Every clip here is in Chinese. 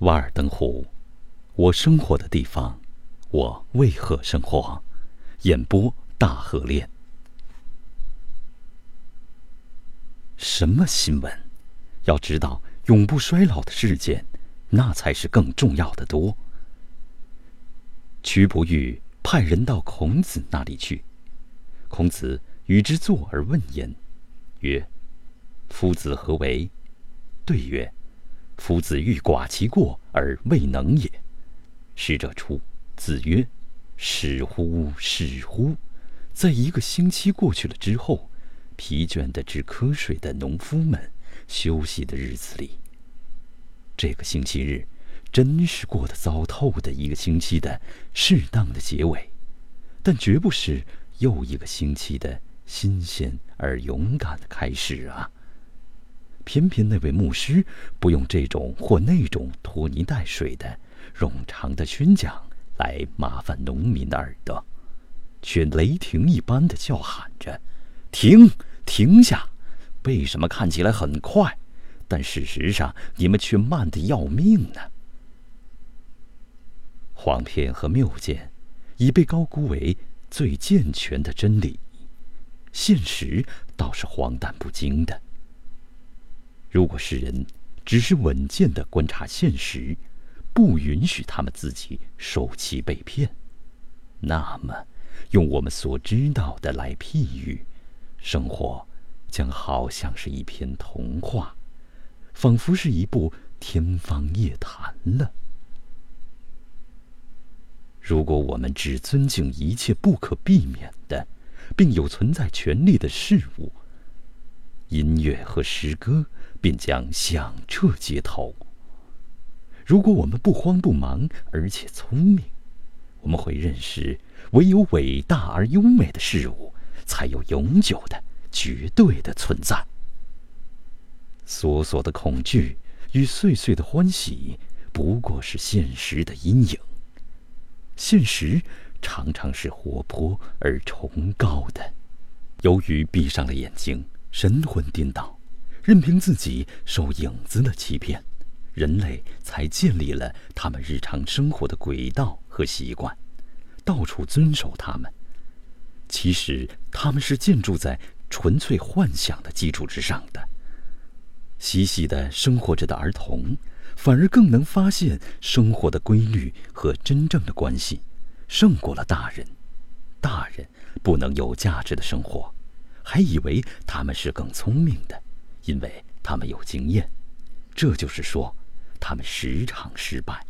瓦尔登湖，我生活的地方，我为何生活？演播大河恋。什么新闻？要知道，永不衰老的事件，那才是更重要的多。屈不欲派人到孔子那里去，孔子与之坐而问焉，曰：“夫子何为？”对曰：“夫子欲寡其过而未能也。”使者出，子曰：“始乎，始乎！”在一个星期过去了之后，疲倦的直瞌睡的农夫们休息的日子里，这个星期日真是过得糟透的一个星期的适当的结尾，但绝不是又一个星期的新鲜而勇敢的开始啊！偏偏那位牧师不用这种或那种拖泥带水的冗长的宣讲来麻烦农民的耳朵，却雷霆一般的叫喊着：“停，停下！为什么看起来很快，但事实上你们却慢得要命呢？”谎骗和谬见已被高估为最健全的真理，现实倒是荒诞不经的。如果世人只是稳健的观察现实，不允许他们自己受其被骗，那么，用我们所知道的来譬喻，生活将好像是一篇童话，仿佛是一部天方夜谭了。如果我们只尊敬一切不可避免的，并有存在权利的事物，音乐和诗歌。便将响彻街头。如果我们不慌不忙，而且聪明，我们会认识，唯有伟大而优美的事物，才有永久的、绝对的存在。琐琐的恐惧与碎碎的欢喜，不过是现实的阴影。现实常常是活泼而崇高的。由于闭上了眼睛，神魂颠倒。任凭自己受影子的欺骗，人类才建立了他们日常生活的轨道和习惯，到处遵守他们。其实他们是建筑在纯粹幻想的基础之上的。嬉戏的生活着的儿童，反而更能发现生活的规律和真正的关系，胜过了大人。大人不能有价值的生活，还以为他们是更聪明的。因为他们有经验，这就是说，他们时常失败。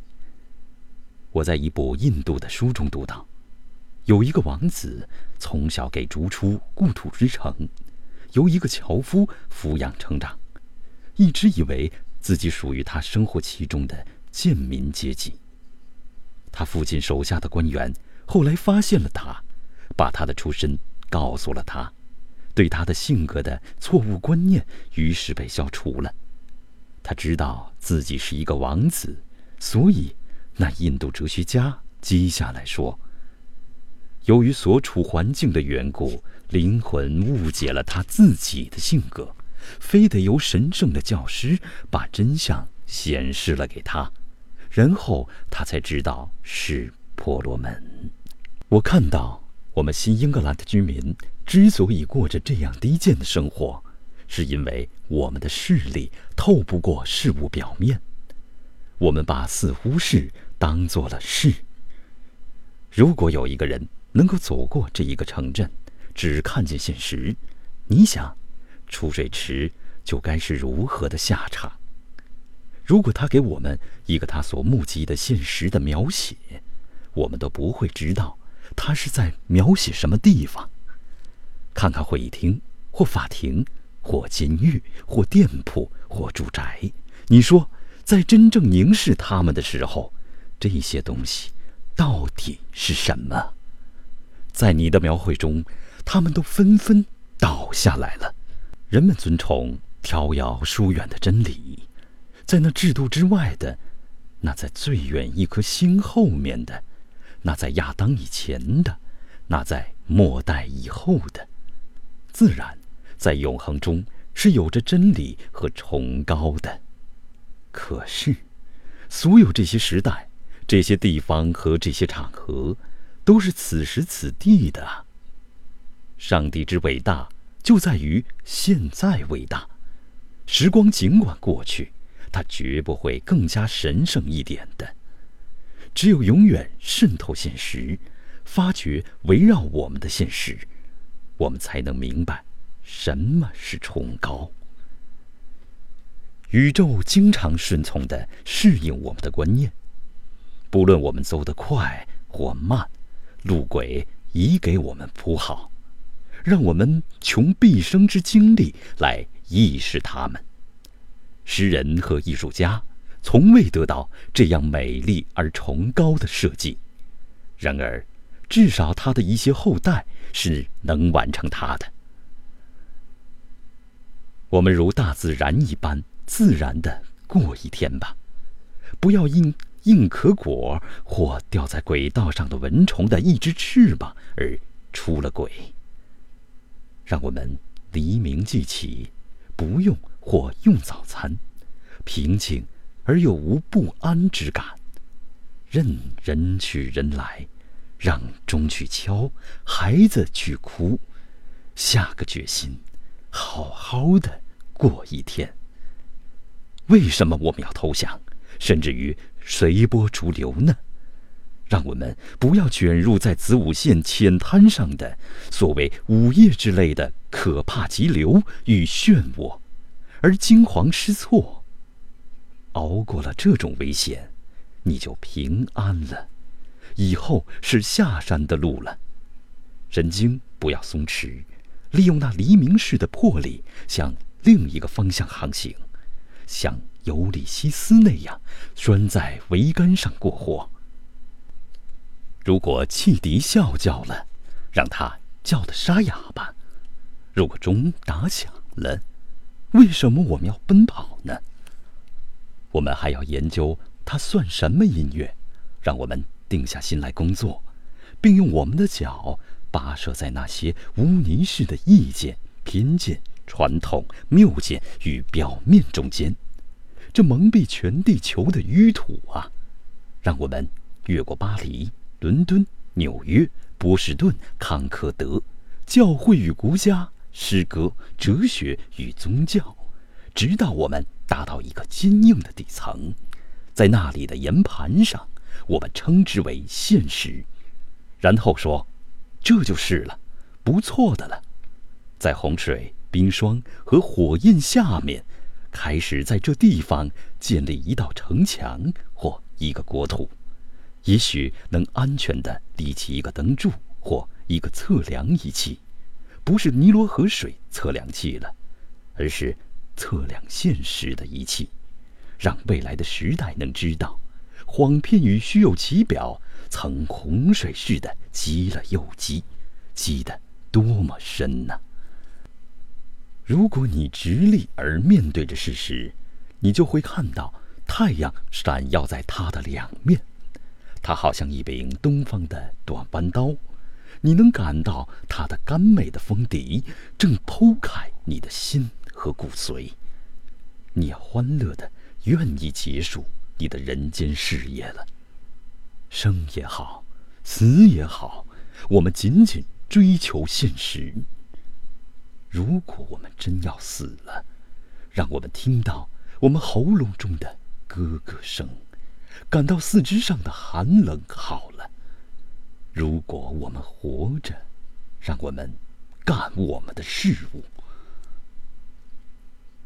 我在一部印度的书中读到，有一个王子从小给逐出故土之城，由一个樵夫抚养成长，一直以为自己属于他生活其中的贱民阶级。他父亲手下的官员后来发现了他，把他的出身告诉了他。对他的性格的错误观念，于是被消除了。他知道自己是一个王子，所以那印度哲学家接下来说：“由于所处环境的缘故，灵魂误解了他自己的性格，非得由神圣的教师把真相显示了给他，然后他才知道是婆罗门。”我看到我们新英格兰的居民。之所以过着这样低贱的生活，是因为我们的视力透不过事物表面，我们把似乎是当做了是。如果有一个人能够走过这一个城镇，只看见现实，你想，出水池就该是如何的下场？如果他给我们一个他所目击的现实的描写，我们都不会知道他是在描写什么地方。看看会议厅，或法庭，或监狱，或店铺，或住宅。你说，在真正凝视他们的时候，这些东西到底是什么？在你的描绘中，他们都纷纷倒下来了。人们尊崇飘摇疏远的真理，在那制度之外的，那在最远一颗星后面的，那在亚当以前的，那在末代以后的。自然，在永恒中是有着真理和崇高的。可是，所有这些时代、这些地方和这些场合，都是此时此地的。上帝之伟大，就在于现在伟大。时光尽管过去，它绝不会更加神圣一点的。只有永远渗透现实，发掘围绕我们的现实，我们才能明白什么是崇高。宇宙经常顺从的适应我们的观念，不论我们走得快或慢，路轨已给我们铺好，让我们穷毕生之精力来意识它们。诗人和艺术家从未得到这样美丽而崇高的设计，然而，至少他的一些后代是能完成他的。我们如大自然一般。自然的过一天吧，不要因硬壳果或掉在轨道上的蚊虫的一只翅膀而出了轨。让我们黎明即起，不用或用早餐，平静而又无不安之感。任人去人来，让钟去敲，孩子去哭，下个决心，好好的过一天。为什么我们要投降，甚至于随波逐流呢？让我们不要卷入在子午线浅滩上的所谓午夜之类的可怕急流与漩涡，而惊慌失措。熬过了这种危险，你就平安了。以后是下山的路了。神经不要松弛，利用那黎明式的魄力向另一个方向航行。像尤里西斯那样拴在桅杆上过活。如果汽笛啸叫了，让它叫得沙哑吧；如果钟打响了，为什么我们要奔跑呢？我们还要研究它算什么音乐，让我们定下心来工作，并用我们的脚跋涉在那些污泥似的意见、偏见。传统谬见与表面中间，这蒙蔽全地球的淤土啊！让我们越过巴黎、伦敦、纽约、波士顿、康科德，教会与国家，诗歌、哲学与宗教，直到我们达到一个坚硬的底层，在那里的岩盘上，我们称之为现实，然后说，这就是了，不错的了，在洪水。冰霜和火焰下面，开始在这地方建立一道城墙或一个国土，也许能安全地立起一个灯柱或一个测量仪器，不是尼罗河水测量器了，而是测量现实的仪器，让未来的时代能知道，谎骗与虚有其表曾洪水似的积了又积，积得多么深呢？如果你直立而面对着事实，你就会看到太阳闪耀在它的两面，它好像一柄东方的短弯刀。你能感到它的甘美的锋笛正剖开你的心和骨髓。你欢乐的愿意结束你的人间事业了。生也好，死也好，我们仅仅追求现实。如果我们真要死了，让我们听到我们喉咙中的咯咯声，感到四肢上的寒冷。好了，如果我们活着，让我们干我们的事物。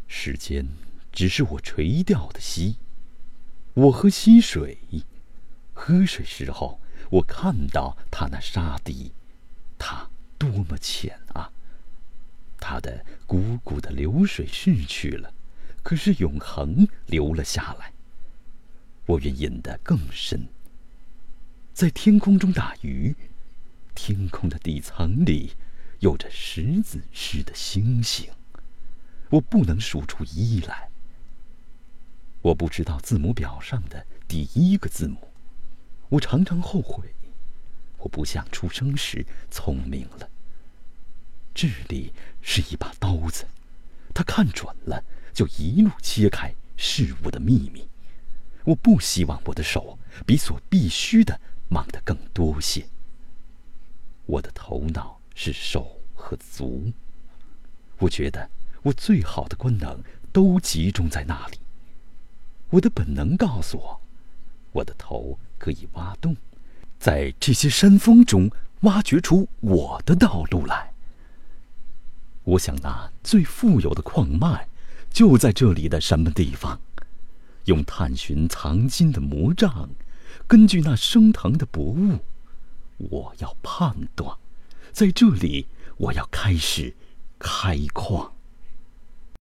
时间只是我垂钓的溪，我喝溪水，喝水时候，我看到它那沙底，它多么浅啊！它的汩汩的流水逝去了，可是永恒留了下来。我愿饮得更深。在天空中打鱼，天空的底层里有着石子似的星星。我不能数出一来。我不知道字母表上的第一个字母。我常常后悔，我不像出生时聪明了。智力是一把刀子，他看准了，就一路切开事物的秘密。我不希望我的手比所必须的忙得更多些。我的头脑是手和足，我觉得我最好的官能都集中在那里。我的本能告诉我，我的头可以挖洞，在这些山峰中挖掘出我的道路来。我想那最富有的矿脉，就在这里的什么地方？用探寻藏金的魔杖，根据那升腾的薄雾，我要判断，在这里我要开始开矿。